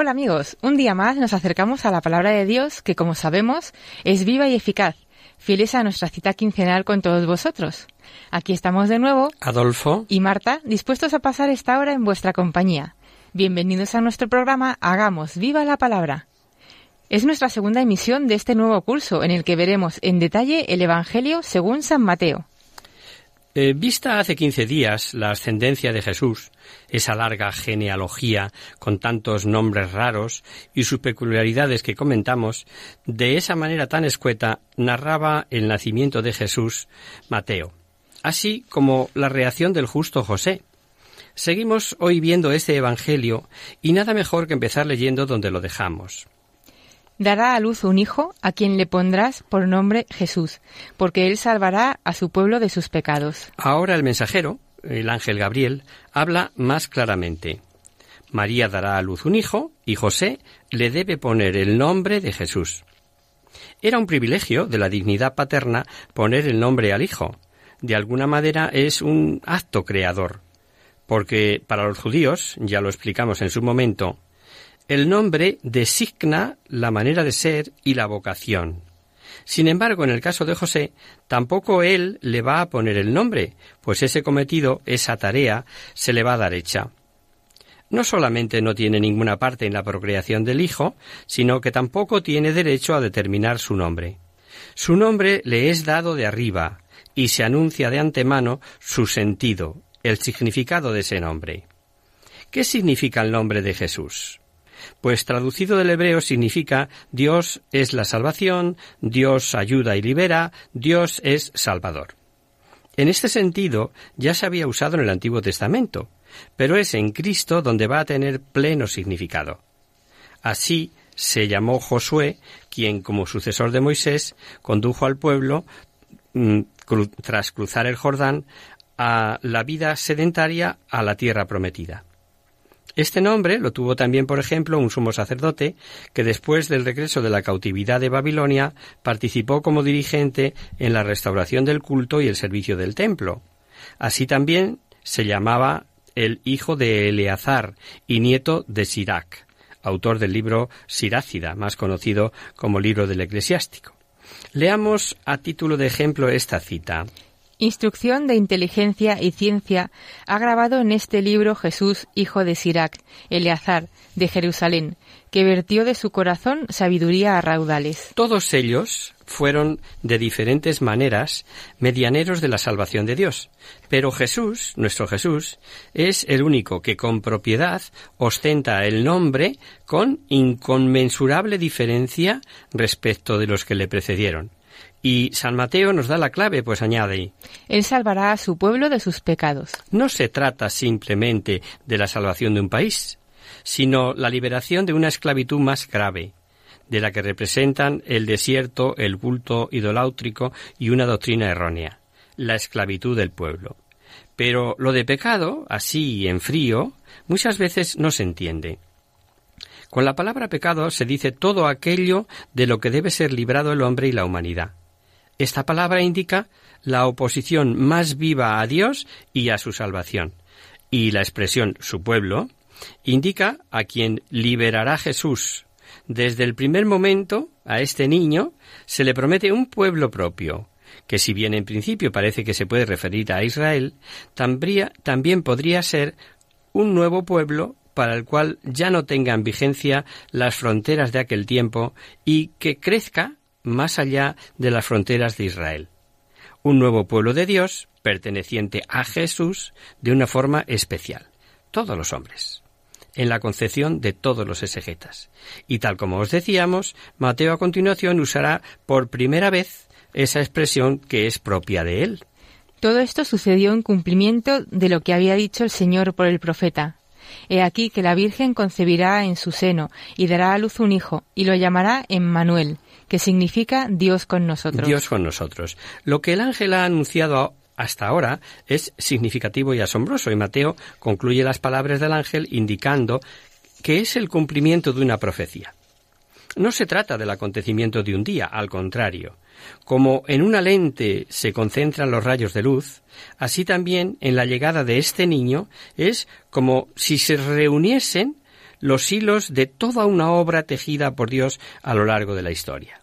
Hola amigos, un día más nos acercamos a la palabra de Dios que como sabemos es viva y eficaz, fieles a nuestra cita quincenal con todos vosotros. Aquí estamos de nuevo Adolfo, y Marta, dispuestos a pasar esta hora en vuestra compañía. Bienvenidos a nuestro programa Hagamos viva la palabra. Es nuestra segunda emisión de este nuevo curso en el que veremos en detalle el Evangelio según San Mateo. Eh, vista hace 15 días la ascendencia de Jesús, esa larga genealogía con tantos nombres raros y sus peculiaridades que comentamos, de esa manera tan escueta narraba el nacimiento de Jesús Mateo, así como la reacción del justo José. Seguimos hoy viendo este Evangelio y nada mejor que empezar leyendo donde lo dejamos. Dará a luz un hijo a quien le pondrás por nombre Jesús, porque él salvará a su pueblo de sus pecados. Ahora el mensajero, el ángel Gabriel, habla más claramente. María dará a luz un hijo y José le debe poner el nombre de Jesús. Era un privilegio de la dignidad paterna poner el nombre al hijo. De alguna manera es un acto creador, porque para los judíos, ya lo explicamos en su momento, el nombre designa la manera de ser y la vocación. Sin embargo, en el caso de José, tampoco él le va a poner el nombre, pues ese cometido, esa tarea, se le va a dar hecha. No solamente no tiene ninguna parte en la procreación del hijo, sino que tampoco tiene derecho a determinar su nombre. Su nombre le es dado de arriba, y se anuncia de antemano su sentido, el significado de ese nombre. ¿Qué significa el nombre de Jesús? Pues traducido del hebreo significa Dios es la salvación, Dios ayuda y libera, Dios es salvador. En este sentido ya se había usado en el Antiguo Testamento, pero es en Cristo donde va a tener pleno significado. Así se llamó Josué, quien como sucesor de Moisés condujo al pueblo mm, tras cruzar el Jordán a la vida sedentaria a la tierra prometida. Este nombre lo tuvo también, por ejemplo, un sumo sacerdote que después del regreso de la cautividad de Babilonia participó como dirigente en la restauración del culto y el servicio del templo. Así también se llamaba el hijo de Eleazar y nieto de Sirac, autor del libro Sirácida, más conocido como libro del eclesiástico. Leamos a título de ejemplo esta cita. Instrucción de inteligencia y ciencia ha grabado en este libro Jesús, hijo de Sirac, Eleazar, de Jerusalén, que vertió de su corazón sabiduría a raudales. Todos ellos fueron de diferentes maneras medianeros de la salvación de Dios. Pero Jesús, nuestro Jesús, es el único que con propiedad ostenta el nombre con inconmensurable diferencia respecto de los que le precedieron. Y San Mateo nos da la clave, pues añade, Él salvará a su pueblo de sus pecados. no se trata simplemente de la salvación de un país, sino la liberación de una esclavitud más grave, de la que representan el desierto, el culto idoláutrico y una doctrina errónea, la esclavitud del pueblo. Pero lo de pecado, así en frío, muchas veces no se entiende. Con la palabra pecado se dice todo aquello de lo que debe ser librado el hombre y la humanidad. Esta palabra indica la oposición más viva a Dios y a su salvación. Y la expresión su pueblo indica a quien liberará Jesús. Desde el primer momento a este niño se le promete un pueblo propio, que si bien en principio parece que se puede referir a Israel, también podría ser un nuevo pueblo para el cual ya no tengan vigencia las fronteras de aquel tiempo y que crezca más allá de las fronteras de Israel. Un nuevo pueblo de Dios perteneciente a Jesús de una forma especial. Todos los hombres en la concepción de todos los exegetas. Y tal como os decíamos, Mateo a continuación usará por primera vez esa expresión que es propia de él. Todo esto sucedió en cumplimiento de lo que había dicho el Señor por el profeta. He aquí que la Virgen concebirá en su seno y dará a luz un hijo, y lo llamará Emmanuel, que significa Dios con nosotros. Dios con nosotros. Lo que el ángel ha anunciado hasta ahora es significativo y asombroso, y Mateo concluye las palabras del ángel indicando que es el cumplimiento de una profecía. No se trata del acontecimiento de un día, al contrario. Como en una lente se concentran los rayos de luz, así también en la llegada de este niño es como si se reuniesen los hilos de toda una obra tejida por Dios a lo largo de la historia.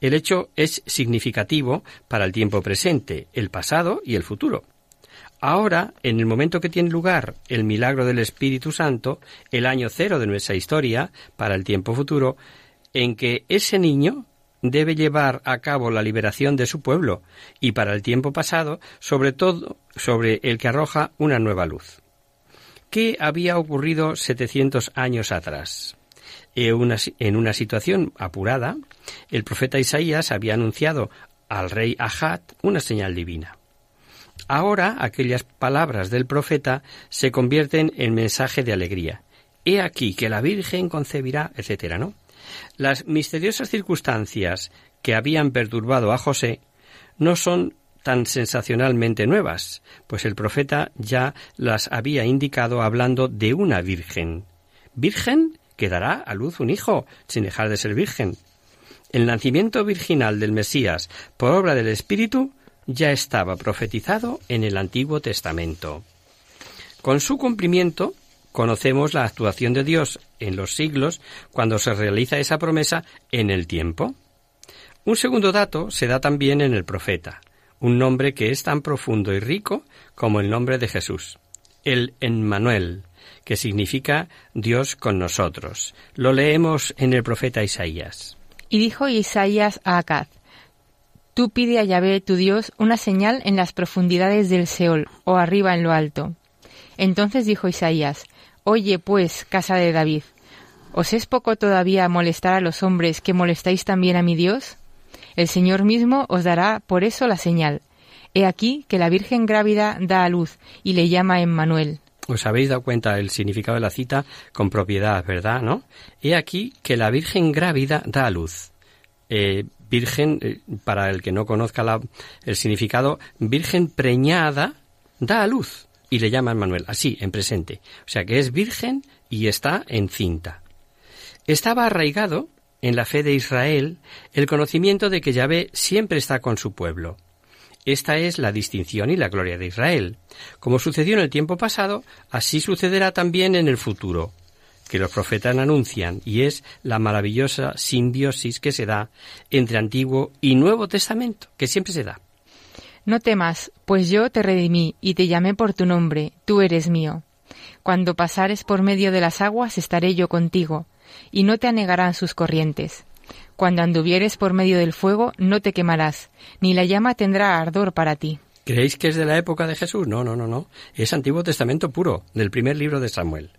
El hecho es significativo para el tiempo presente, el pasado y el futuro. Ahora, en el momento que tiene lugar el milagro del Espíritu Santo, el año cero de nuestra historia, para el tiempo futuro, en que ese niño debe llevar a cabo la liberación de su pueblo y para el tiempo pasado, sobre todo sobre el que arroja una nueva luz. ¿Qué había ocurrido 700 años atrás? En una situación apurada, el profeta Isaías había anunciado al rey Ahad una señal divina. Ahora aquellas palabras del profeta se convierten en mensaje de alegría. He aquí que la Virgen concebirá, etcétera, ¿no? Las misteriosas circunstancias que habían perturbado a José no son tan sensacionalmente nuevas, pues el profeta ya las había indicado hablando de una virgen. Virgen que dará a luz un hijo, sin dejar de ser virgen. El nacimiento virginal del Mesías por obra del Espíritu ya estaba profetizado en el Antiguo Testamento. Con su cumplimiento, conocemos la actuación de Dios en los siglos cuando se realiza esa promesa en el tiempo. Un segundo dato se da también en el profeta, un nombre que es tan profundo y rico como el nombre de Jesús, el Emmanuel, que significa Dios con nosotros. Lo leemos en el profeta Isaías. Y dijo Isaías a Acaz, Tú pide a Yahvé tu Dios una señal en las profundidades del Seol, o arriba en lo alto. Entonces dijo Isaías, Oye, pues, casa de David, ¿os es poco todavía molestar a los hombres que molestáis también a mi Dios? El Señor mismo os dará por eso la señal. He aquí que la Virgen grávida da a luz y le llama Emmanuel. Os habéis dado cuenta del significado de la cita con propiedad, ¿verdad? ¿No? He aquí que la Virgen grávida da a luz. Eh, virgen, eh, para el que no conozca el significado, Virgen preñada da a luz y le llama Manuel, así, en presente. O sea que es virgen y está encinta. Estaba arraigado en la fe de Israel el conocimiento de que Yahvé siempre está con su pueblo. Esta es la distinción y la gloria de Israel. Como sucedió en el tiempo pasado, así sucederá también en el futuro, que los profetas anuncian, y es la maravillosa simbiosis que se da entre Antiguo y Nuevo Testamento, que siempre se da. No temas, pues yo te redimí y te llamé por tu nombre, tú eres mío. Cuando pasares por medio de las aguas estaré yo contigo, y no te anegarán sus corrientes. Cuando anduvieres por medio del fuego no te quemarás, ni la llama tendrá ardor para ti. ¿Creéis que es de la época de Jesús? No, no, no, no. Es Antiguo Testamento puro, del primer libro de Samuel.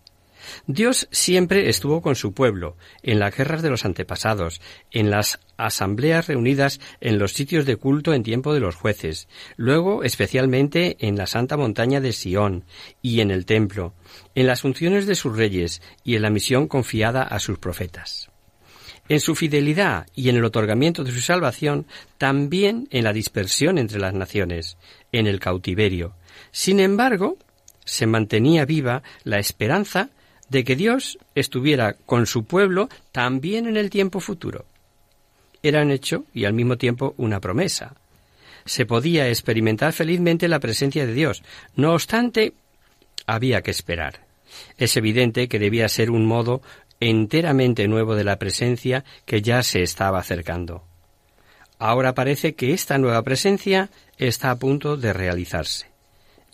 Dios siempre estuvo con su pueblo, en las guerras de los antepasados, en las asambleas reunidas en los sitios de culto en tiempo de los jueces, luego especialmente en la santa montaña de Sión y en el templo, en las funciones de sus reyes y en la misión confiada a sus profetas. En su fidelidad y en el otorgamiento de su salvación, también en la dispersión entre las naciones, en el cautiverio. Sin embargo, se mantenía viva la esperanza de que Dios estuviera con su pueblo también en el tiempo futuro. Era un hecho y al mismo tiempo una promesa. Se podía experimentar felizmente la presencia de Dios. No obstante, había que esperar. Es evidente que debía ser un modo enteramente nuevo de la presencia que ya se estaba acercando. Ahora parece que esta nueva presencia está a punto de realizarse.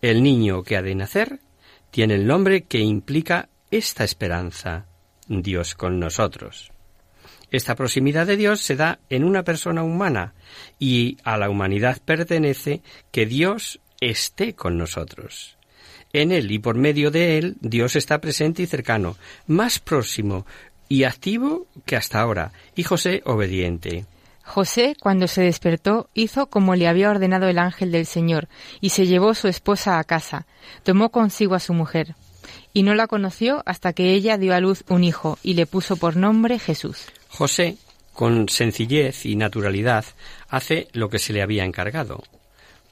El niño que ha de nacer tiene el nombre que implica esta esperanza, Dios con nosotros. Esta proximidad de Dios se da en una persona humana y a la humanidad pertenece que Dios esté con nosotros. En Él y por medio de Él Dios está presente y cercano, más próximo y activo que hasta ahora, y José obediente. José, cuando se despertó, hizo como le había ordenado el ángel del Señor, y se llevó su esposa a casa, tomó consigo a su mujer, y no la conoció hasta que ella dio a luz un hijo, y le puso por nombre Jesús. José, con sencillez y naturalidad, hace lo que se le había encargado.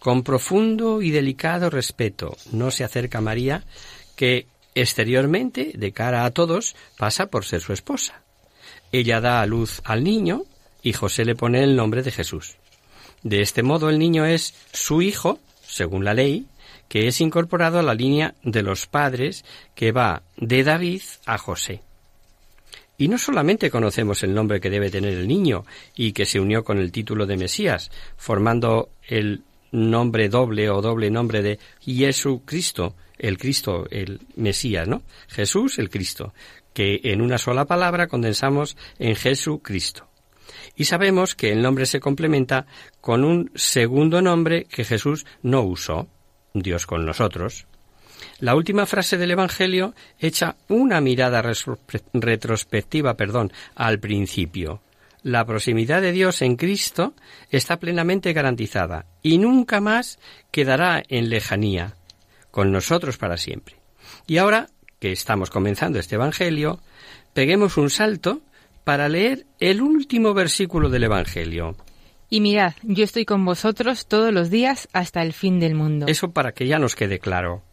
Con profundo y delicado respeto no se acerca María, que exteriormente, de cara a todos, pasa por ser su esposa. Ella da a luz al niño, y José le pone el nombre de Jesús. De este modo el niño es su hijo, según la ley, que es incorporado a la línea de los padres que va de David a José. Y no solamente conocemos el nombre que debe tener el niño y que se unió con el título de Mesías, formando el nombre doble o doble nombre de Jesucristo, el Cristo, el Mesías, ¿no? Jesús, el Cristo, que en una sola palabra condensamos en Jesucristo. Y sabemos que el nombre se complementa con un segundo nombre que Jesús no usó, Dios con nosotros. La última frase del Evangelio echa una mirada retrospectiva, perdón, al principio. La proximidad de Dios en Cristo está plenamente garantizada y nunca más quedará en lejanía, con nosotros para siempre. Y ahora que estamos comenzando este Evangelio, peguemos un salto para leer el último versículo del Evangelio. Y mirad, yo estoy con vosotros todos los días hasta el fin del mundo. Eso para que ya nos quede claro.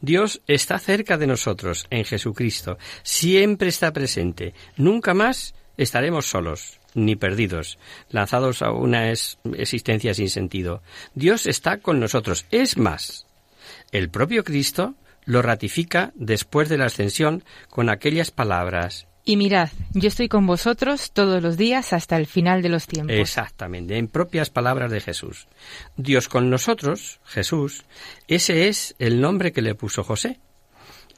Dios está cerca de nosotros, en Jesucristo, siempre está presente, nunca más estaremos solos ni perdidos, lanzados a una existencia sin sentido. Dios está con nosotros. Es más, el propio Cristo lo ratifica después de la ascensión con aquellas palabras y mirad, yo estoy con vosotros todos los días hasta el final de los tiempos. Exactamente, en propias palabras de Jesús. Dios con nosotros, Jesús, ese es el nombre que le puso José.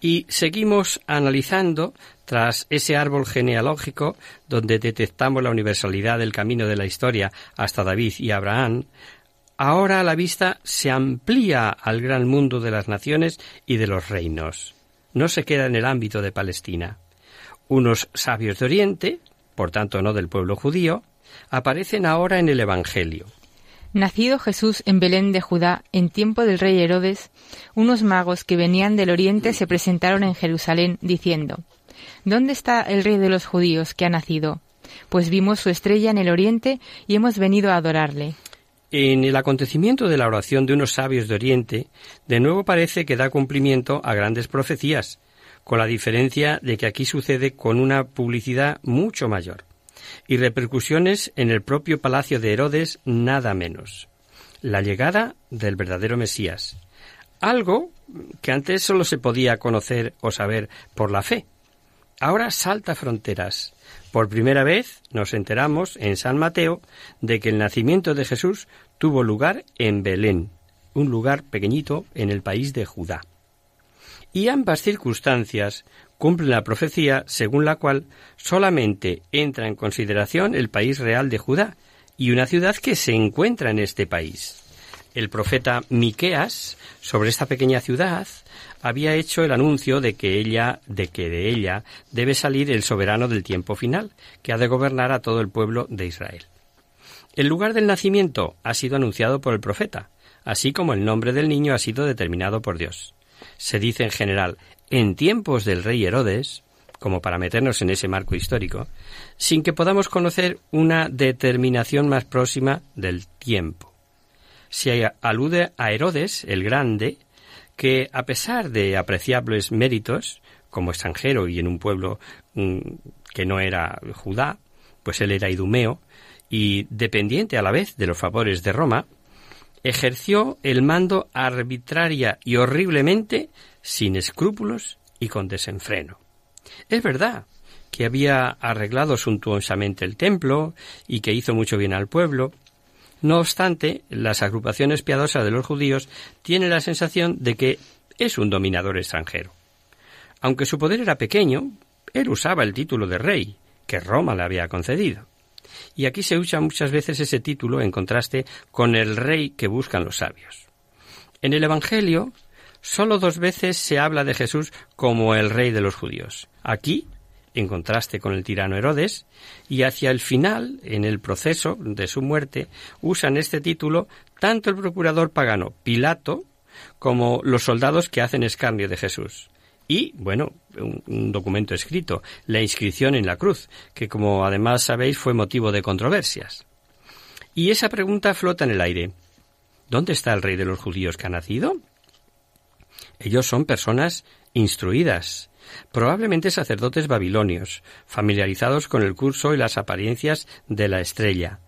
Y seguimos analizando, tras ese árbol genealógico donde detectamos la universalidad del camino de la historia hasta David y Abraham, ahora la vista se amplía al gran mundo de las naciones y de los reinos. No se queda en el ámbito de Palestina. Unos sabios de Oriente, por tanto no del pueblo judío, aparecen ahora en el Evangelio. Nacido Jesús en Belén de Judá en tiempo del rey Herodes, unos magos que venían del Oriente se presentaron en Jerusalén diciendo, ¿Dónde está el rey de los judíos que ha nacido? Pues vimos su estrella en el Oriente y hemos venido a adorarle. En el acontecimiento de la oración de unos sabios de Oriente, de nuevo parece que da cumplimiento a grandes profecías, con la diferencia de que aquí sucede con una publicidad mucho mayor y repercusiones en el propio palacio de Herodes nada menos. La llegada del verdadero Mesías. Algo que antes solo se podía conocer o saber por la fe. Ahora salta fronteras. Por primera vez nos enteramos en San Mateo de que el nacimiento de Jesús tuvo lugar en Belén, un lugar pequeñito en el país de Judá. Y ambas circunstancias cumplen la profecía según la cual solamente entra en consideración el país real de Judá y una ciudad que se encuentra en este país. El profeta Miqueas, sobre esta pequeña ciudad, había hecho el anuncio de que ella, de que de ella debe salir el soberano del tiempo final, que ha de gobernar a todo el pueblo de Israel. El lugar del nacimiento ha sido anunciado por el profeta, así como el nombre del niño ha sido determinado por Dios se dice en general en tiempos del rey Herodes, como para meternos en ese marco histórico, sin que podamos conocer una determinación más próxima del tiempo. Se alude a Herodes el Grande, que a pesar de apreciables méritos, como extranjero y en un pueblo mm, que no era Judá, pues él era idumeo, y dependiente a la vez de los favores de Roma, ejerció el mando arbitraria y horriblemente, sin escrúpulos y con desenfreno. Es verdad que había arreglado suntuosamente el templo y que hizo mucho bien al pueblo. No obstante, las agrupaciones piadosas de los judíos tienen la sensación de que es un dominador extranjero. Aunque su poder era pequeño, él usaba el título de rey, que Roma le había concedido. Y aquí se usa muchas veces ese título en contraste con el rey que buscan los sabios. En el Evangelio, solo dos veces se habla de Jesús como el rey de los judíos. Aquí, en contraste con el tirano Herodes, y hacia el final, en el proceso de su muerte, usan este título tanto el procurador pagano Pilato como los soldados que hacen escarnio de Jesús. Y, bueno, un, documento escrito, la inscripción en la cruz, que como además sabéis fue motivo de controversias. Y esa pregunta flota en el aire. ¿Dónde está el rey de los judíos que ha nacido? Ellos son personas instruidas, probablemente sacerdotes babilonios, familiarizados con el curso y las apariencias de la estrella.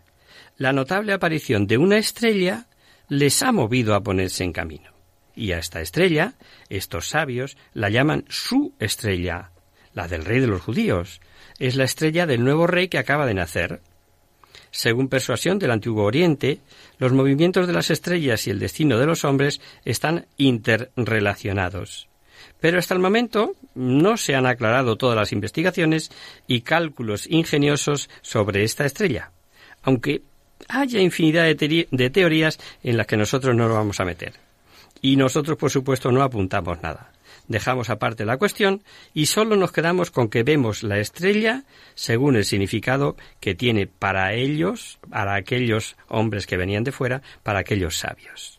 La notable aparición de una estrella les ha movido a ponerse en camino. Y a esta estrella, estos sabios la llaman su estrella, la del rey de los judíos. Es la estrella del nuevo rey que acaba de nacer. Según persuasión del Antiguo Oriente, los movimientos de las estrellas y el destino de los hombres están interrelacionados. Pero hasta el momento no se han aclarado todas las investigaciones y cálculos ingeniosos sobre esta estrella, aunque haya infinidad de, teorías en las que nosotros no nos vamos a meter. Y nosotros, por supuesto, no apuntamos nada. Dejamos aparte la cuestión y solo nos quedamos con que vemos la estrella según el significado que tiene para ellos, para aquellos hombres que venían de fuera, para aquellos sabios.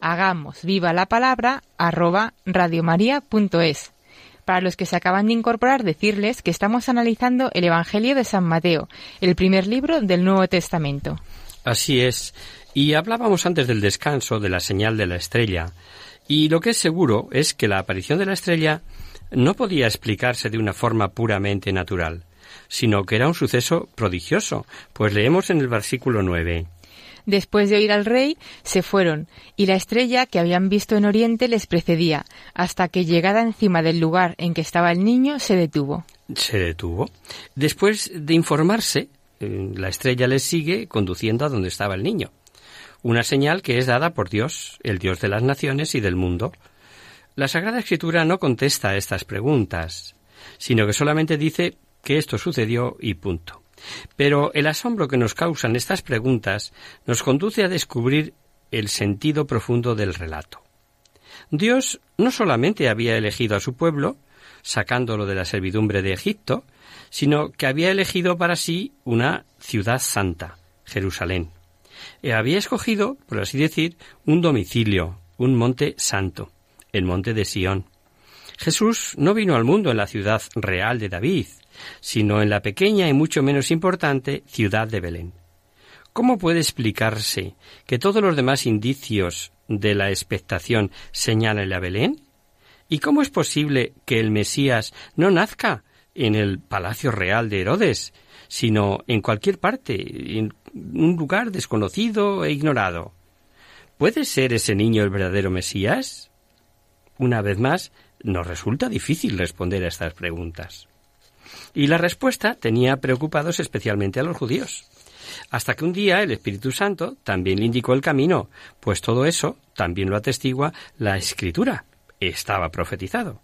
hagamos viva la palabra arroba radiomaria.es. Para los que se acaban de incorporar, decirles que estamos analizando el Evangelio de San Mateo, el primer libro del Nuevo Testamento. Así es. Y hablábamos antes del descanso de la señal de la estrella. Y lo que es seguro es que la aparición de la estrella no podía explicarse de una forma puramente natural, sino que era un suceso prodigioso, pues leemos en el versículo 9. Después de oír al rey, se fueron, y la estrella que habían visto en Oriente les precedía, hasta que llegada encima del lugar en que estaba el niño, se detuvo. Se detuvo. Después de informarse, eh, la estrella les sigue conduciendo a donde estaba el niño. Una señal que es dada por Dios, el Dios de las naciones y del mundo. La Sagrada Escritura no contesta a estas preguntas, sino que solamente dice que esto sucedió y punto. Pero el asombro que nos causan estas preguntas nos conduce a descubrir el sentido profundo del relato. Dios no solamente había elegido a su pueblo, sacándolo de la servidumbre de Egipto, sino que había elegido para sí una ciudad santa, Jerusalén. E había escogido, por así decir, un domicilio, un monte santo, el monte de Sión. Jesús no vino al mundo en la ciudad real de David, sino en la pequeña y mucho menos importante ciudad de Belén. ¿Cómo puede explicarse que todos los demás indicios de la expectación señalen a Belén? ¿Y cómo es posible que el Mesías no nazca en el palacio real de Herodes, sino en cualquier parte, en un lugar desconocido e ignorado? ¿Puede ser ese niño el verdadero Mesías? Una vez más, nos resulta difícil responder a estas preguntas. Y la respuesta tenía preocupados especialmente a los judíos. Hasta que un día el Espíritu Santo también le indicó el camino, pues todo eso también lo atestigua la Escritura. Estaba profetizado.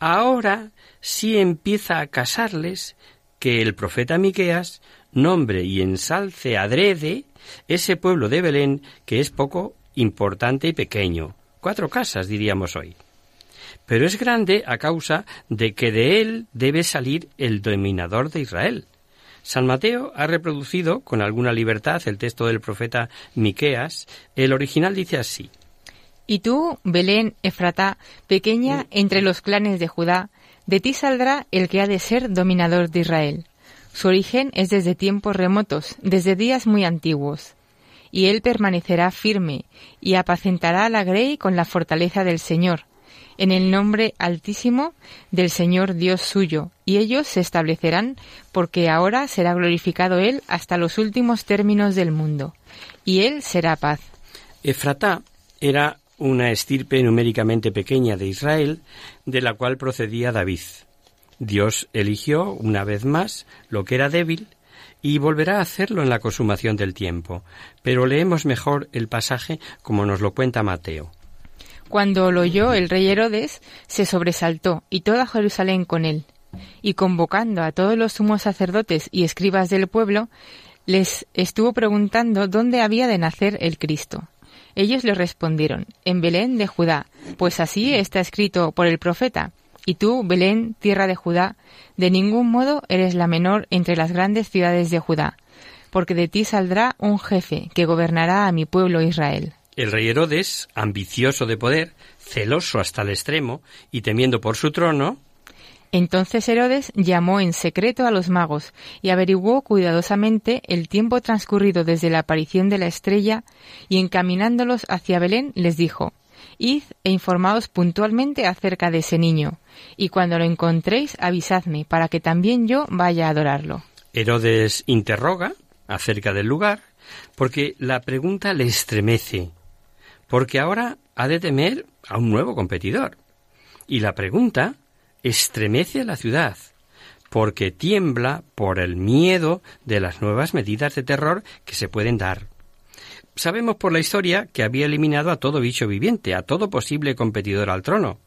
Ahora sí empieza a casarles que el profeta Miqueas nombre y ensalce adrede ese pueblo de Belén que es poco importante y pequeño. Cuatro casas, diríamos hoy pero es grande a causa de que de él debe salir el dominador de Israel. San Mateo ha reproducido con alguna libertad el texto del profeta Miqueas. El original dice así: Y tú, Belén Efratá, pequeña entre los clanes de Judá, de ti saldrá el que ha de ser dominador de Israel. Su origen es desde tiempos remotos, desde días muy antiguos. Y él permanecerá firme, y apacentará la grey con la fortaleza del Señor, en el nombre altísimo del Señor Dios suyo, y ellos se establecerán, porque ahora será glorificado Él hasta los últimos términos del mundo, y Él será paz. Efratá era una estirpe numéricamente pequeña de Israel, de la cual procedía David. Dios eligió una vez más lo que era débil y volverá a hacerlo en la consumación del tiempo. Pero leemos mejor el pasaje como nos lo cuenta Mateo. Cuando lo oyó el rey Herodes, se sobresaltó, y toda Jerusalén con él. Y convocando a todos los sumos sacerdotes y escribas del pueblo, les estuvo preguntando dónde había de nacer el Cristo. Ellos le respondieron, en Belén de Judá, pues así está escrito por el profeta. Y tú, Belén, tierra de Judá, de ningún modo eres la menor entre las grandes ciudades de Judá, porque de ti saldrá un jefe que gobernará a mi pueblo Israel. El rey Herodes, ambicioso de poder, celoso hasta el extremo y temiendo por su trono, entonces Herodes llamó en secreto a los magos y averiguó cuidadosamente el tiempo transcurrido desde la aparición de la estrella y encaminándolos hacia Belén les dijo Id e informaos puntualmente acerca de ese niño, y cuando lo encontréis avisadme para que también yo vaya a adorarlo. Herodes interroga acerca del lugar, porque la pregunta le estremece porque ahora ha de temer a un nuevo competidor. Y la pregunta estremece a la ciudad, porque tiembla por el miedo de las nuevas medidas de terror que se pueden dar. Sabemos por la historia que había eliminado a todo bicho viviente, a todo posible competidor al trono.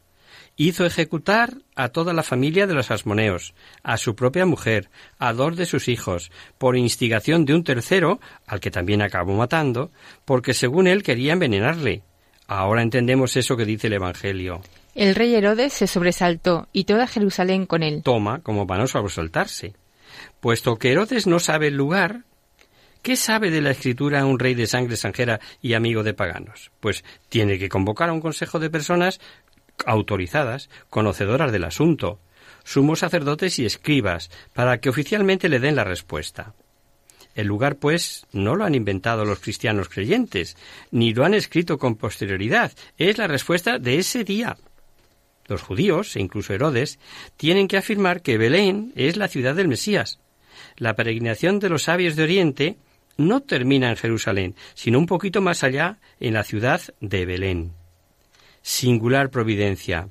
Hizo ejecutar a toda la familia de los asmoneos, a su propia mujer, a dos de sus hijos, por instigación de un tercero, al que también acabó matando, porque según él quería envenenarle. Ahora entendemos eso que dice el Evangelio. El rey Herodes se sobresaltó y toda Jerusalén con él. Toma como para no sobresaltarse. Puesto que Herodes no sabe el lugar, ¿Qué sabe de la escritura un rey de sangre extranjera y amigo de paganos? Pues tiene que convocar a un consejo de personas autorizadas, conocedoras del asunto, sumos sacerdotes y escribas, para que oficialmente le den la respuesta. El lugar, pues, no lo han inventado los cristianos creyentes, ni lo han escrito con posterioridad, es la respuesta de ese día. Los judíos, e incluso Herodes, tienen que afirmar que Belén es la ciudad del Mesías. La peregrinación de los sabios de Oriente no termina en Jerusalén, sino un poquito más allá, en la ciudad de Belén. Singular providencia.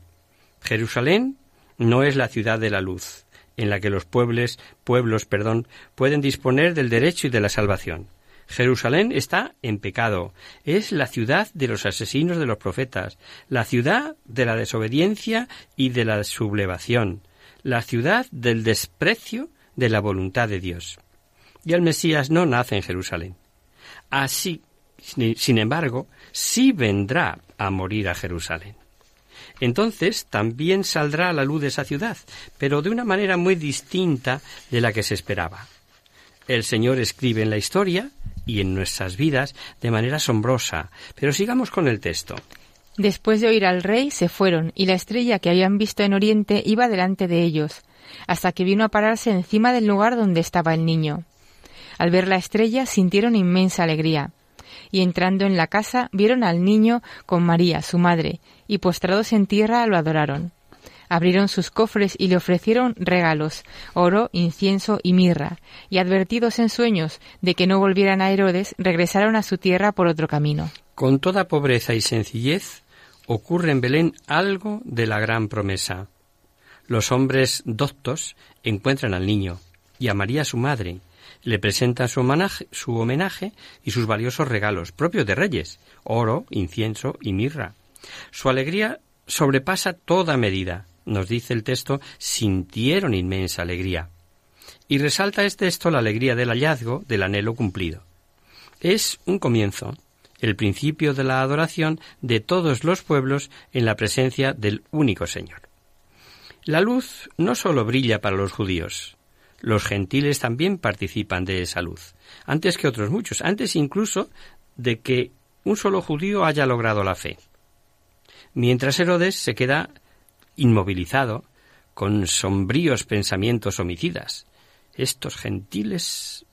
Jerusalén no es la ciudad de la luz, en la que los pueblos, pueblos, perdón, pueden disponer del derecho y de la salvación. Jerusalén está en pecado. Es la ciudad de los asesinos de los profetas, la ciudad de la desobediencia y de la sublevación, la ciudad del desprecio de la voluntad de Dios y el Mesías no nace en Jerusalén. Así, sin embargo, sí vendrá a morir a Jerusalén. Entonces también saldrá a la luz de esa ciudad, pero de una manera muy distinta de la que se esperaba. El Señor escribe en la historia y en nuestras vidas de manera asombrosa, pero sigamos con el texto. Después de oír al rey, se fueron, y la estrella que habían visto en Oriente iba delante de ellos, hasta que vino a pararse encima del lugar donde estaba el niño. Al ver la estrella sintieron inmensa alegría. Y entrando en la casa vieron al niño con María, su madre, y postrados en tierra lo adoraron. Abrieron sus cofres y le ofrecieron regalos, oro, incienso y mirra, y advertidos en sueños de que no volvieran a Herodes, regresaron a su tierra por otro camino. Con toda pobreza y sencillez ocurre en Belén algo de la gran promesa. Los hombres doctos encuentran al niño y a María su madre, le presentan su homenaje, y sus valiosos regalos, propios de reyes, oro, incienso y mirra. Su alegría sobrepasa toda medida. Nos dice el texto, sintieron inmensa alegría. Y resalta este texto la alegría del hallazgo, del anhelo cumplido. Es un comienzo, el principio de la adoración de todos los pueblos en la presencia del único Señor. La luz no sólo brilla para los judíos, los gentiles también participan de esa luz, antes que otros muchos, antes incluso de que un solo judío haya logrado la fe. Mientras Herodes se queda inmovilizado, con sombríos pensamientos homicidas. Estos gentiles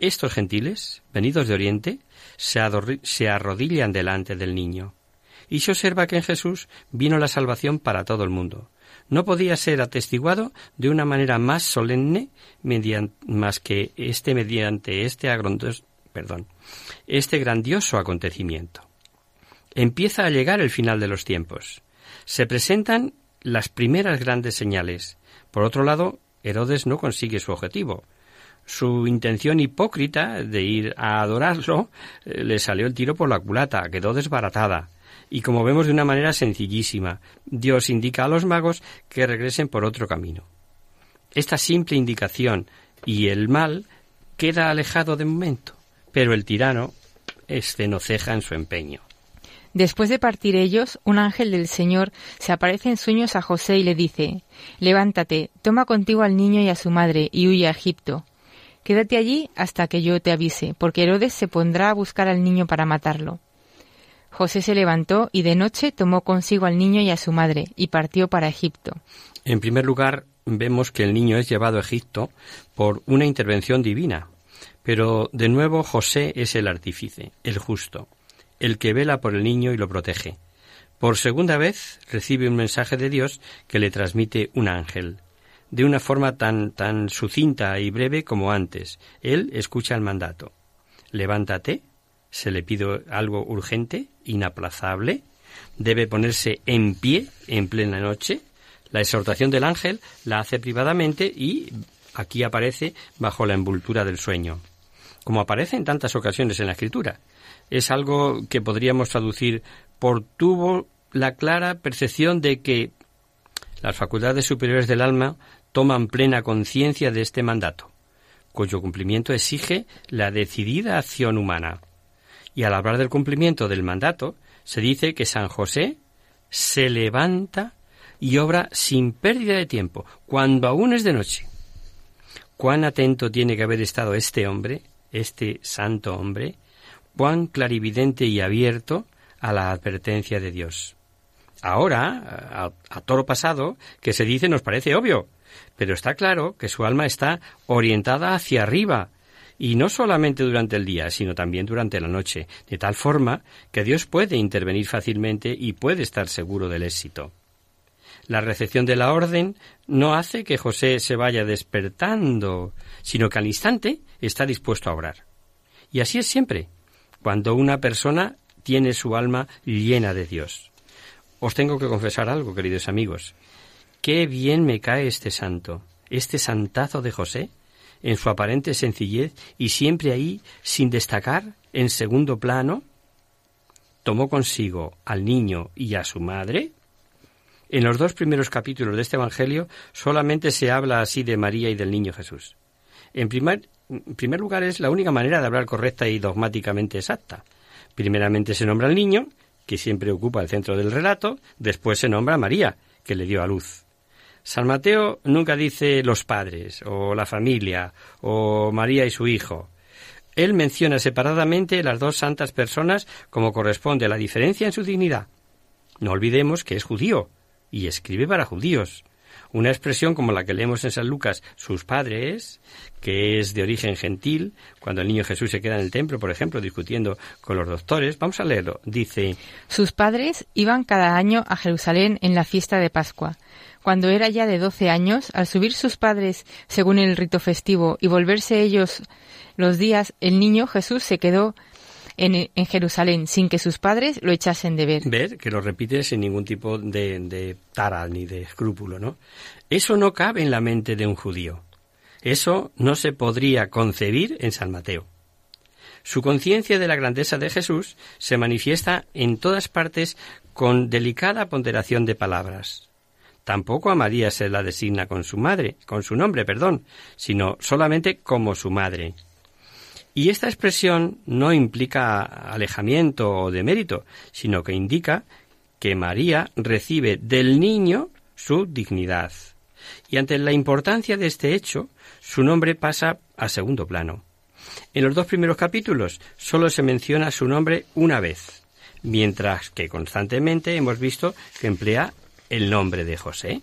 estos gentiles, venidos de Oriente, se, se, arrodillan delante del niño. Y se observa que en Jesús vino la salvación para todo el mundo no podía ser atestiguado de una manera más solemne más que este mediante este perdón, este grandioso acontecimiento. Empieza a llegar el final de los tiempos. Se presentan las primeras grandes señales. Por otro lado, Herodes no consigue su objetivo. Su intención hipócrita de ir a adorarlo eh, le salió el tiro por la culata, quedó desbaratada y como vemos de una manera sencillísima, Dios indica a los magos que regresen por otro camino. Esta simple indicación y el mal queda alejado de momento, pero el tirano este no ceja en su empeño. Después de partir ellos, un ángel del Señor se aparece en sueños a José y le dice Levántate, toma contigo al niño y a su madre, y huye a Egipto. Quédate allí hasta que yo te avise, porque Herodes se pondrá a buscar al niño para matarlo. José se levantó y de noche tomó consigo al niño y a su madre y partió para Egipto. En primer lugar, vemos que el niño es llevado a Egipto por una intervención divina. Pero de nuevo José es el artífice, el justo, el que vela por el niño y lo protege. Por segunda vez recibe un mensaje de Dios que le transmite un ángel. De una forma tan, tan sucinta y breve como antes, él escucha el mandato. Levántate, se le pide algo urgente, inaplazable, debe ponerse en pie en plena noche. La exhortación del ángel la hace privadamente y aquí aparece bajo la envoltura del sueño. como aparece en tantas ocasiones en la Escritura. Es algo que podríamos traducir por tuvo la clara percepción de que las facultades superiores del alma toman plena conciencia de este mandato, cuyo cumplimiento exige la decidida acción humana. Y al hablar del cumplimiento del mandato, se dice que San José se levanta y obra sin pérdida de tiempo, cuando aún es de noche. Cuán atento tiene que haber estado este hombre, este santo hombre, cuán clarividente y abierto a la advertencia de Dios. Ahora, a, toro pasado, que se dice nos parece obvio, pero está claro que su alma está orientada hacia arriba, y no solamente durante el día, sino también durante la noche, de tal forma que Dios puede intervenir fácilmente y puede estar seguro del éxito. La recepción de la orden no hace que José se vaya despertando, sino que al instante está dispuesto a orar. Y así es siempre, cuando una persona tiene su alma llena de Dios. Os tengo que confesar algo, queridos amigos. Qué bien me cae este santo, este santazo de José, en su aparente sencillez y siempre ahí, sin destacar, en segundo plano, tomó consigo al niño y a su madre. En los dos primeros capítulos de este Evangelio solamente se habla así de María y del niño Jesús. En primer, en primer lugar es la única manera de hablar correcta y dogmáticamente exacta. Primeramente se nombra al niño, que siempre ocupa el centro del relato, después se nombra a María, que le dio a luz. San Mateo nunca dice los padres, o la familia, o María y su hijo. Él menciona separadamente las dos santas personas como corresponde a la diferencia en su dignidad. No olvidemos que es judío y escribe para judíos. Una expresión como la que leemos en San Lucas, sus padres, que es de origen gentil, cuando el niño Jesús se queda en el templo, por ejemplo, discutiendo con los doctores. Vamos a leerlo. Dice Sus padres iban cada año a Jerusalén en la fiesta de Pascua. Cuando era ya de doce años, al subir sus padres según el rito festivo y volverse ellos los días, el niño Jesús se quedó en, Jerusalén sin que sus padres lo echasen de ver. Ver, que lo repite sin ningún tipo de, de tara ni de escrúpulo, ¿no? Eso no cabe en la mente de un judío. Eso no se podría concebir en San Mateo. Su conciencia de la grandeza de Jesús se manifiesta en todas partes con delicada ponderación de palabras. Tampoco a María se la designa con su madre, con su nombre, perdón, sino solamente como su madre. Y esta expresión no implica alejamiento o demérito, sino que indica que María recibe del niño su dignidad. Y ante la importancia de este hecho, su nombre pasa a segundo plano. En los dos primeros capítulos solo se menciona su nombre una vez, mientras que constantemente hemos visto que emplea el nombre de José?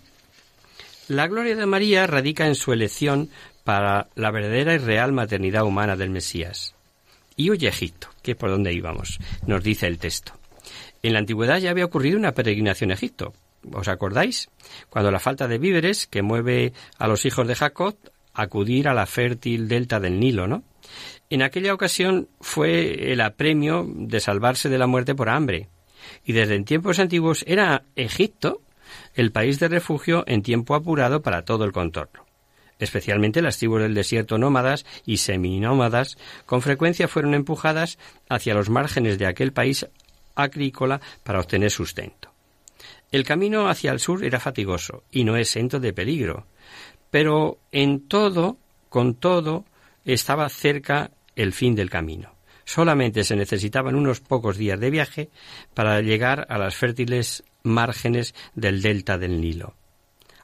La gloria de María radica en su elección para la verdadera y real maternidad humana del Mesías. Y huye Egipto, que es por donde íbamos, nos dice el texto. En la antigüedad ya había ocurrido una peregrinación a Egipto. ¿Os acordáis? Cuando la falta de víveres que mueve a los hijos de Jacob acudir a la fértil delta del Nilo, ¿no? En aquella ocasión fue el apremio de salvarse de la muerte por hambre. Y desde en tiempos antiguos era Egipto el país de refugio en tiempo apurado para todo el contorno. Especialmente las tribus del desierto nómadas y seminómadas con frecuencia fueron empujadas hacia los márgenes de aquel país agrícola para obtener sustento. El camino hacia el sur era fatigoso y no exento de peligro, pero en todo, con todo, estaba cerca el fin del camino. Solamente se necesitaban unos pocos días de viaje para llegar a las fértiles márgenes del delta del Nilo.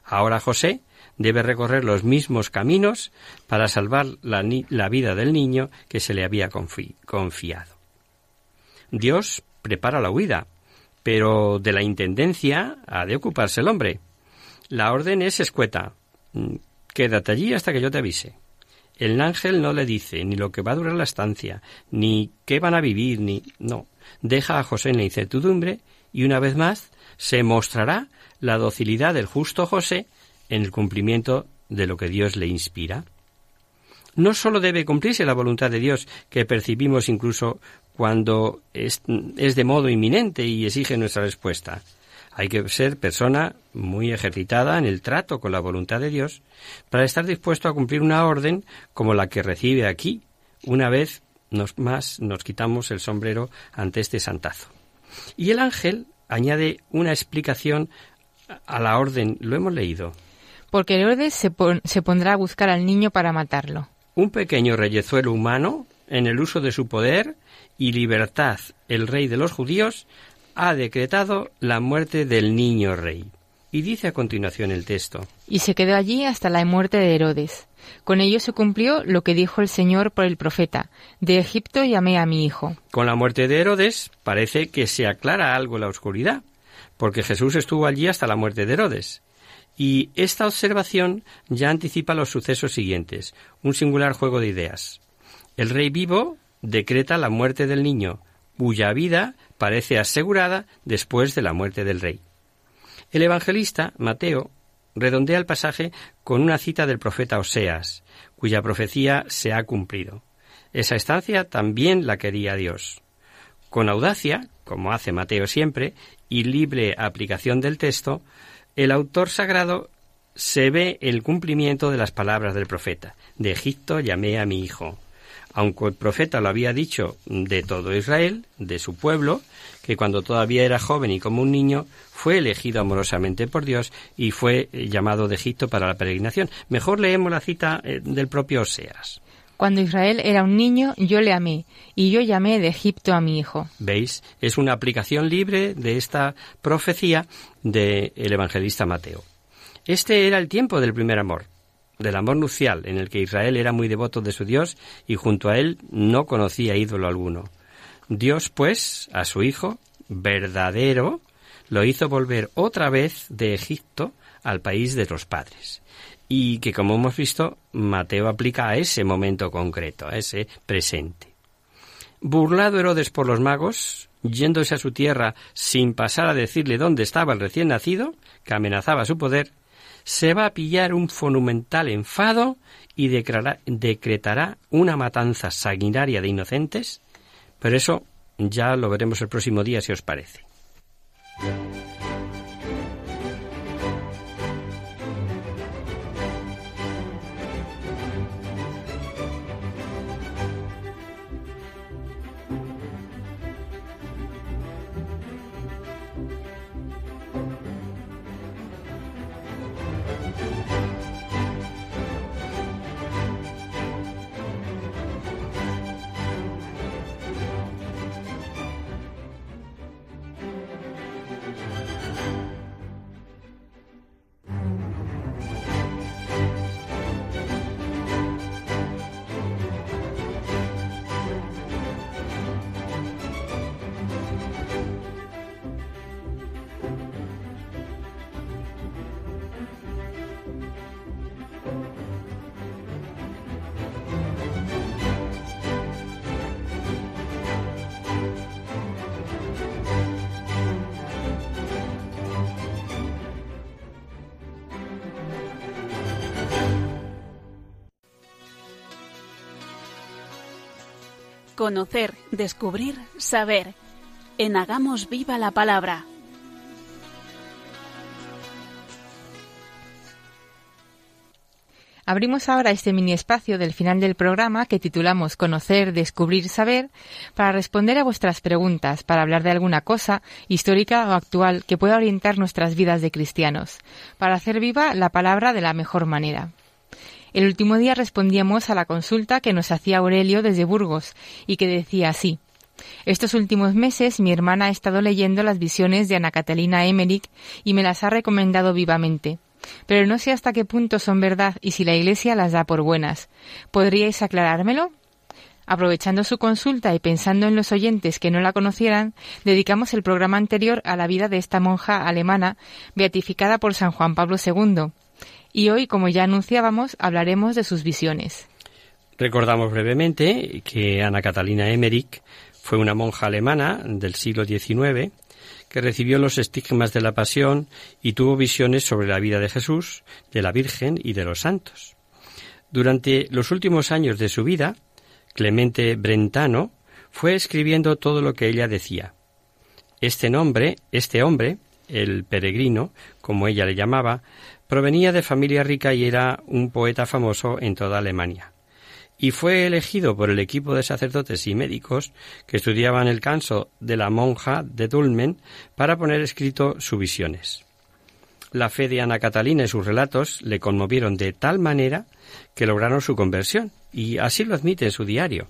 Ahora José debe recorrer los mismos caminos para salvar la, vida del niño que se le había confiado. Dios prepara la huida, pero de la intendencia ha de ocuparse el hombre. La orden es escueta. Mm, quédate allí hasta que yo te avise. El ángel no le dice ni lo que va a durar la estancia, ni qué van a vivir, ni. no. Deja a José en la incertidumbre y una vez más se mostrará la docilidad del justo José en el cumplimiento de lo que Dios le inspira. No sólo debe cumplirse la voluntad de Dios, que percibimos incluso cuando es, es de modo inminente y exige nuestra respuesta. Hay que ser persona muy ejercitada en el trato con la voluntad de Dios para estar dispuesto a cumplir una orden como la que recibe aquí, Una vez más nos quitamos el sombrero ante este santazo. Y el ángel añade una explicación a la orden, lo hemos leído. Porque Herodes se, se pondrá a buscar al niño para matarlo. Un pequeño reyezuelo humano, en el uso de su poder y libertad, el rey de los judíos, ha decretado la muerte del niño rey. Y dice a continuación el texto. Y se quedó allí hasta la muerte de Herodes. Con ello se cumplió lo que dijo el Señor por el profeta. De Egipto llamé a mi hijo. Con la muerte de Herodes parece que se aclara algo la oscuridad, porque Jesús estuvo allí hasta la muerte de Herodes. Y esta observación ya anticipa los sucesos siguientes, un singular juego de ideas. El rey vivo decreta la muerte del niño, cuya vida parece asegurada después de la muerte del rey. El evangelista, Mateo, redondea el pasaje con una cita del profeta Oseas, cuya profecía se ha cumplido. Esa estancia también la quería Dios. Con audacia, como hace Mateo siempre, y libre aplicación del texto, el autor sagrado se ve el cumplimiento de las palabras del profeta. De Egipto llamé a mi hijo. Aunque el profeta lo había dicho de todo Israel, de su pueblo, que cuando todavía era joven y como un niño fue elegido amorosamente por Dios y fue llamado de Egipto para la peregrinación. Mejor leemos la cita eh, del propio Oseas. Cuando Israel era un niño, yo le amé, y yo llamé de Egipto a mi hijo. ¿Veis? Es una aplicación libre de esta profecía del evangelista Mateo. Este era el tiempo del primer amor, del amor nupcial, en el que Israel era muy devoto de su Dios y junto a él no conocía ídolo alguno. Dios, pues, a su Hijo, verdadero, lo hizo volver otra vez de Egipto al país de los padres. Y que, como hemos visto, Mateo aplica a ese momento concreto, a ese presente. Burlado Herodes por los magos, yéndose a su tierra sin pasar a decirle dónde estaba el recién nacido, que amenazaba su poder, se va a pillar un monumental enfado y decretará una matanza sanguinaria de inocentes pero eso ya lo veremos el próximo día si os parece. Conocer, descubrir, saber. En Hagamos Viva la Palabra. Abrimos ahora este mini espacio del final del programa que titulamos Conocer, Descubrir, Saber para responder a vuestras preguntas, para hablar de alguna cosa histórica o actual que pueda orientar nuestras vidas de cristianos, para hacer viva la palabra de la mejor manera. El último día respondíamos a la consulta que nos hacía Aurelio desde Burgos y que decía así. Estos últimos meses mi hermana ha estado leyendo las visiones de Ana Catalina Emmerich y me las ha recomendado vivamente. Pero no sé hasta qué punto son verdad y si la Iglesia las da por buenas. ¿Podríais aclarármelo? Aprovechando su consulta y pensando en los oyentes que no la conocieran, dedicamos el programa anterior a la vida de esta monja alemana beatificada por San Juan Pablo II, y hoy, como ya anunciábamos, hablaremos de sus visiones. Recordamos brevemente que Ana Catalina Emmerich fue una monja alemana del siglo XIX que recibió los estigmas de la pasión y tuvo visiones sobre la vida de Jesús, de la Virgen y de los santos. Durante los últimos años de su vida, Clemente Brentano fue escribiendo todo lo que ella decía. Este nombre, este hombre, el peregrino, como ella le llamaba, Provenía de familia rica y era un poeta famoso en toda Alemania. y fue elegido por el equipo de sacerdotes y médicos que estudiaban el canso de la monja de Dulmen para poner escrito sus visiones. La fe de Ana Catalina y sus relatos le conmovieron de tal manera que lograron su conversión, y así lo admite en su diario.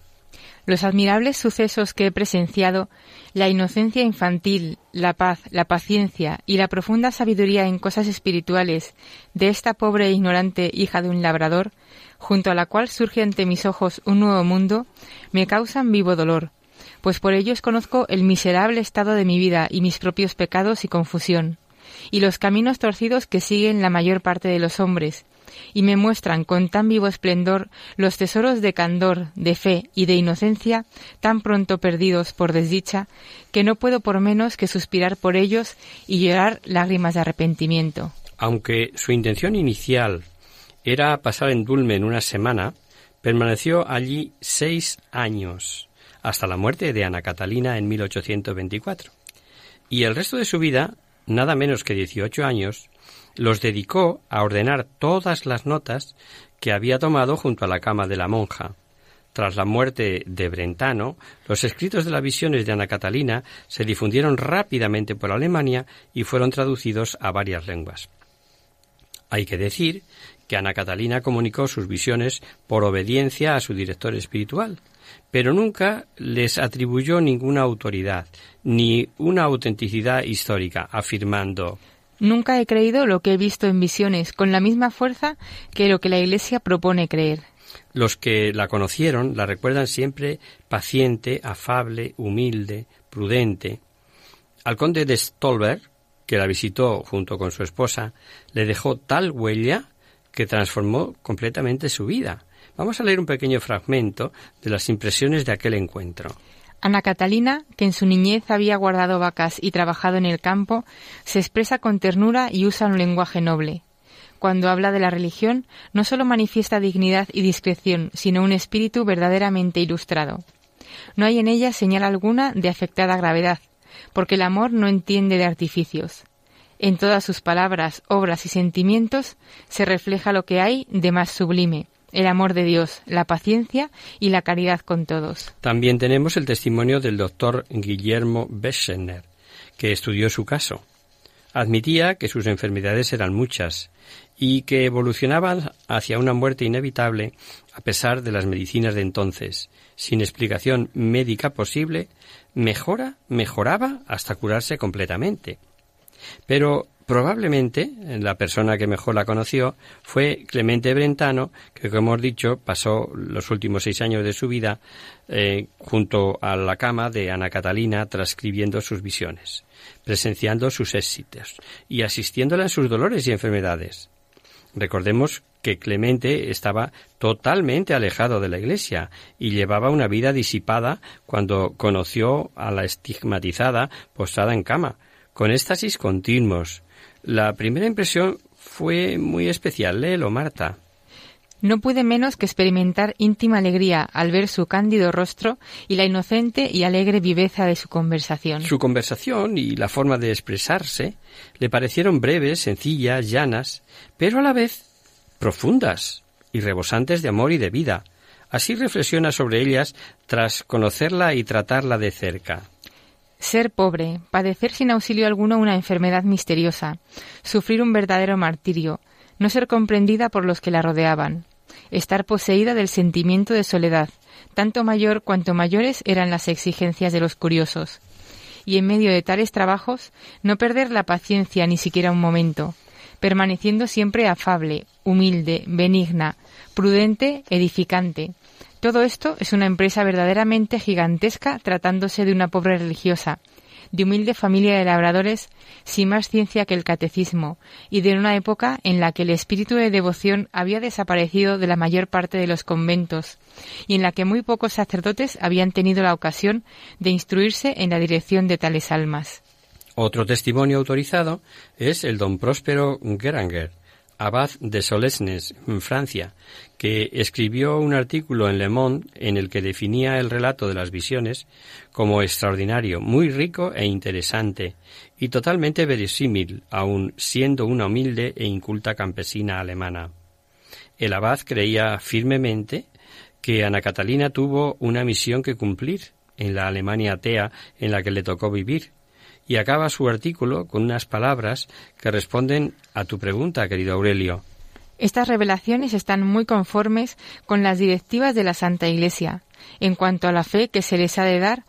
Los admirables sucesos que he presenciado, la inocencia infantil, la paz, la paciencia y la profunda sabiduría en cosas espirituales de esta pobre e ignorante hija de un labrador, junto a la cual surge ante mis ojos un nuevo mundo, me causan vivo dolor, pues por ellos conozco el miserable estado de mi vida y mis propios pecados y confusión, y los caminos torcidos que siguen la mayor parte de los hombres, y me muestran con tan vivo esplendor los tesoros de candor, de fe y de inocencia tan pronto perdidos por desdicha, que no puedo por menos que suspirar por ellos y llorar lágrimas de arrepentimiento. Aunque su intención inicial era pasar en Dulmen una semana, permaneció allí seis años, hasta la muerte de Ana Catalina en 1824. Y el resto de su vida, nada menos que 18 años, los dedicó a ordenar todas las notas que había tomado junto a la cama de la monja. Tras la muerte de Brentano, los escritos de las visiones de Ana Catalina se difundieron rápidamente por Alemania y fueron traducidos a varias lenguas. Hay que decir que Ana Catalina comunicó sus visiones por obediencia a su director espiritual, pero nunca les atribuyó ninguna autoridad ni una autenticidad histórica, afirmando Nunca he creído lo que he visto en visiones con la misma fuerza que lo que la Iglesia propone creer. Los que la conocieron la recuerdan siempre paciente, afable, humilde, prudente. Al conde de Stolberg, que la visitó junto con su esposa, le dejó tal huella que transformó completamente su vida. Vamos a leer un pequeño fragmento de las impresiones de aquel encuentro. Ana Catalina, que en su niñez había guardado vacas y trabajado en el campo, se expresa con ternura y usa un lenguaje noble. Cuando habla de la religión, no solo manifiesta dignidad y discreción, sino un espíritu verdaderamente ilustrado. No hay en ella señal alguna de afectada gravedad, porque el amor no entiende de artificios. En todas sus palabras, obras y sentimientos se refleja lo que hay de más sublime, el amor de Dios, la paciencia y la caridad con todos. También tenemos el testimonio del doctor Guillermo Beschener, que estudió su caso. Admitía que sus enfermedades eran muchas y que evolucionaban hacia una muerte inevitable a pesar de las medicinas de entonces. Sin explicación médica posible, mejora, mejoraba hasta curarse completamente. Pero Probablemente la persona que mejor la conoció fue Clemente Brentano, que como hemos dicho pasó los últimos seis años de su vida eh, junto a la cama de Ana Catalina transcribiendo sus visiones, presenciando sus éxitos y asistiéndola en sus dolores y enfermedades. Recordemos que Clemente estaba totalmente alejado de la Iglesia y llevaba una vida disipada cuando conoció a la estigmatizada posada en cama, con éxtasis continuos, la primera impresión fue muy especial. Léelo, Marta. No pude menos que experimentar íntima alegría al ver su cándido rostro y la inocente y alegre viveza de su conversación. Su conversación y la forma de expresarse le parecieron breves, sencillas, llanas, pero a la vez profundas y rebosantes de amor y de vida. Así reflexiona sobre ellas tras conocerla y tratarla de cerca. Ser pobre, padecer sin auxilio alguno una enfermedad misteriosa, sufrir un verdadero martirio, no ser comprendida por los que la rodeaban, estar poseída del sentimiento de soledad, tanto mayor cuanto mayores eran las exigencias de los curiosos, y en medio de tales trabajos no perder la paciencia ni siquiera un momento, permaneciendo siempre afable, humilde, benigna, prudente, edificante, todo esto es una empresa verdaderamente gigantesca tratándose de una pobre religiosa, de humilde familia de labradores sin más ciencia que el catecismo, y de una época en la que el espíritu de devoción había desaparecido de la mayor parte de los conventos, y en la que muy pocos sacerdotes habían tenido la ocasión de instruirse en la dirección de tales almas. Otro testimonio autorizado es el don Próspero Geranger, abad de Solesnes, en Francia, que escribió un artículo en Le Monde en el que definía el relato de las visiones como extraordinario, muy rico e interesante, y totalmente verosímil, aun siendo una humilde e inculta campesina alemana. El abad creía firmemente que Ana Catalina tuvo una misión que cumplir en la Alemania atea en la que le tocó vivir. Y acaba su artículo con unas palabras que responden a tu pregunta, querido Aurelio. Estas revelaciones están muy conformes con las directivas de la Santa Iglesia. En cuanto a la fe que se les ha de dar,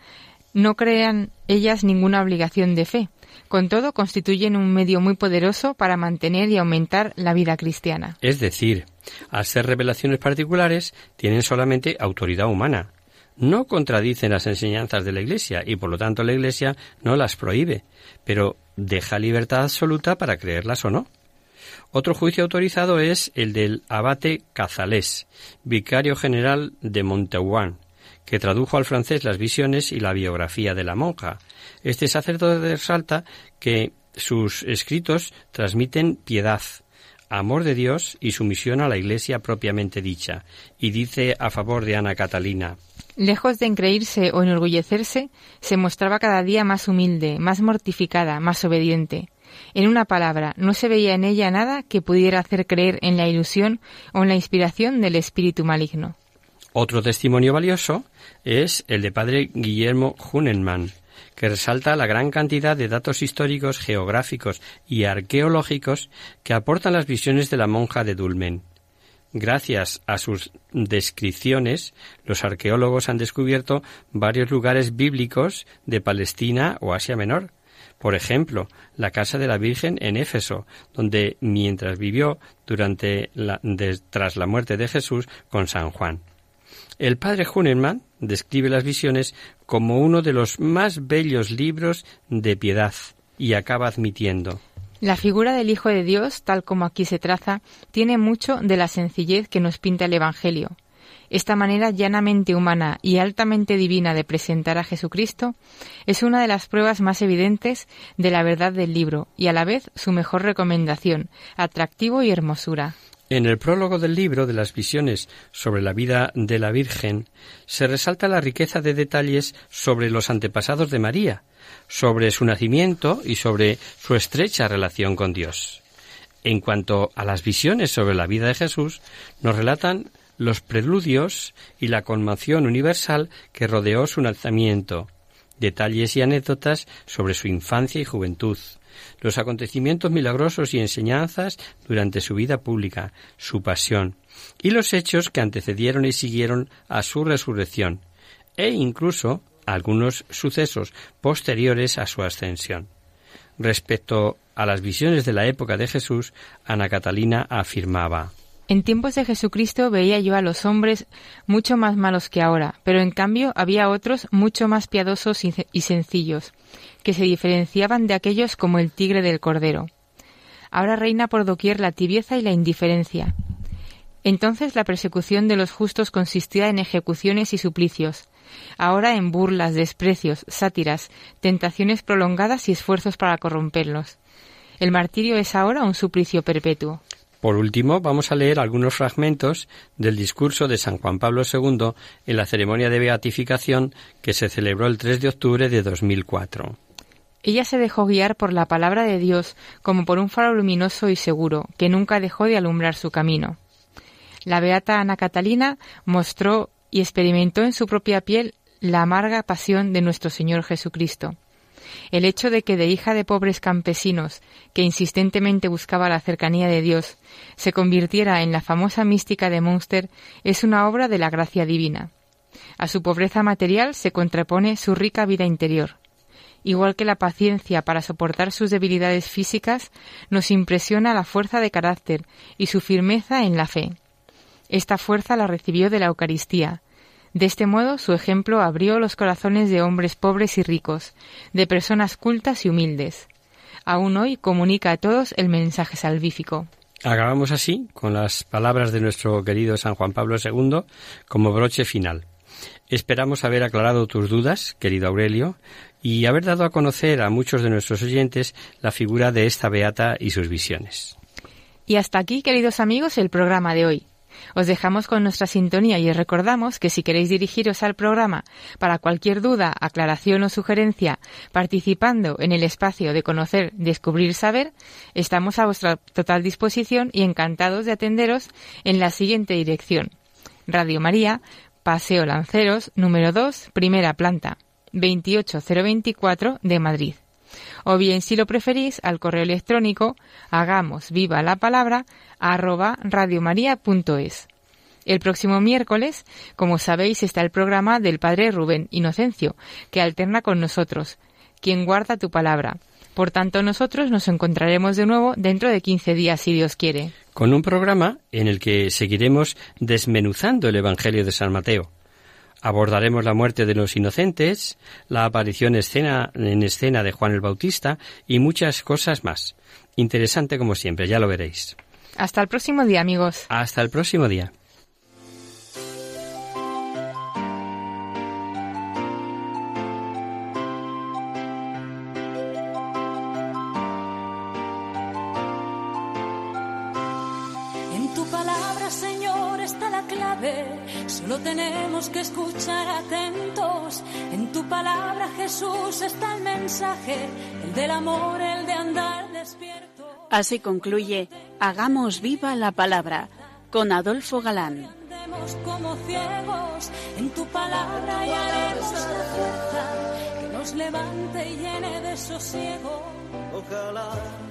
no crean ellas ninguna obligación de fe. Con todo, constituyen un medio muy poderoso para mantener y aumentar la vida cristiana. Es decir, al ser revelaciones particulares, tienen solamente autoridad humana. No contradicen las enseñanzas de la Iglesia y por lo tanto la Iglesia no las prohíbe, pero deja libertad absoluta para creerlas o no. Otro juicio autorizado es el del abate Cazalés, vicario general de Montauban, que tradujo al francés las visiones y la biografía de la monja. Este sacerdote resalta que sus escritos transmiten piedad, amor de Dios y sumisión a la Iglesia propiamente dicha, y dice a favor de Ana Catalina Lejos de engreírse o enorgullecerse, se mostraba cada día más humilde, más mortificada, más obediente. En una palabra, no se veía en ella nada que pudiera hacer creer en la ilusión o en la inspiración del espíritu maligno. Otro testimonio valioso es el de padre Guillermo Hunenmann, que resalta la gran cantidad de datos históricos, geográficos y arqueológicos que aportan las visiones de la monja de Dulmen. Gracias a sus descripciones, los arqueólogos han descubierto varios lugares bíblicos de Palestina o Asia Menor, por ejemplo, la casa de la Virgen en Éfeso, donde mientras vivió durante la, tras la muerte de Jesús con San Juan. El padre Hunerman describe las visiones como uno de los más bellos libros de piedad y acaba admitiendo la figura del Hijo de Dios, tal como aquí se traza, tiene mucho de la sencillez que nos pinta el Evangelio. Esta manera llanamente humana y altamente divina de presentar a Jesucristo es una de las pruebas más evidentes de la verdad del libro y a la vez su mejor recomendación, atractivo y hermosura. En el prólogo del libro de las visiones sobre la vida de la Virgen se resalta la riqueza de detalles sobre los antepasados de María, sobre su nacimiento y sobre su estrecha relación con Dios. En cuanto a las visiones sobre la vida de Jesús, nos relatan los preludios y la conmoción universal que rodeó su nacimiento, detalles y anécdotas sobre su infancia y juventud, los acontecimientos milagrosos y enseñanzas durante su vida pública, su pasión, y los hechos que antecedieron y siguieron a su resurrección, e incluso algunos sucesos posteriores a su ascensión. Respecto a las visiones de la época de Jesús, Ana Catalina afirmaba en tiempos de Jesucristo veía yo a los hombres mucho más malos que ahora, pero en cambio había otros mucho más piadosos y sencillos, que se diferenciaban de aquellos como el tigre del cordero. Ahora reina por doquier la tibieza y la indiferencia. Entonces la persecución de los justos consistía en ejecuciones y suplicios, ahora en burlas, desprecios, sátiras, tentaciones prolongadas y esfuerzos para corromperlos. El martirio es ahora un suplicio perpetuo. Por último, vamos a leer algunos fragmentos del discurso de San Juan Pablo II en la ceremonia de beatificación que se celebró el 3 de octubre de 2004. Ella se dejó guiar por la palabra de Dios como por un faro luminoso y seguro, que nunca dejó de alumbrar su camino. La beata Ana Catalina mostró y experimentó en su propia piel la amarga pasión de nuestro Señor Jesucristo. El hecho de que de hija de pobres campesinos, que insistentemente buscaba la cercanía de Dios, se convirtiera en la famosa mística de Munster es una obra de la gracia divina. A su pobreza material se contrapone su rica vida interior. Igual que la paciencia para soportar sus debilidades físicas, nos impresiona la fuerza de carácter y su firmeza en la fe. Esta fuerza la recibió de la Eucaristía, de este modo, su ejemplo abrió los corazones de hombres pobres y ricos, de personas cultas y humildes. Aún hoy comunica a todos el mensaje salvífico. Acabamos así con las palabras de nuestro querido San Juan Pablo II como broche final. Esperamos haber aclarado tus dudas, querido Aurelio, y haber dado a conocer a muchos de nuestros oyentes la figura de esta beata y sus visiones. Y hasta aquí, queridos amigos, el programa de hoy. Os dejamos con nuestra sintonía y os recordamos que si queréis dirigiros al programa para cualquier duda, aclaración o sugerencia, participando en el espacio de conocer, descubrir, saber, estamos a vuestra total disposición y encantados de atenderos en la siguiente dirección. Radio María, Paseo Lanceros, número 2, primera planta, 28024 de Madrid. O bien, si lo preferís, al correo electrónico hagamos viva la palabra arroba radiomaria.es. El próximo miércoles, como sabéis, está el programa del Padre Rubén Inocencio, que alterna con nosotros, quien guarda tu palabra. Por tanto, nosotros nos encontraremos de nuevo dentro de 15 días, si Dios quiere. Con un programa en el que seguiremos desmenuzando el Evangelio de San Mateo. Abordaremos la muerte de los inocentes, la aparición escena, en escena de Juan el Bautista y muchas cosas más. Interesante como siempre, ya lo veréis. Hasta el próximo día, amigos. Hasta el próximo día. Tenemos que escuchar atentos. En tu palabra, Jesús, está el mensaje, el del amor, el de andar despierto. Así concluye Hagamos viva la palabra con Adolfo Galán. Andemos como ciegos, en tu palabra hallaremos la fuerza que nos levante y llene de sosiego. Ojalá comprenda.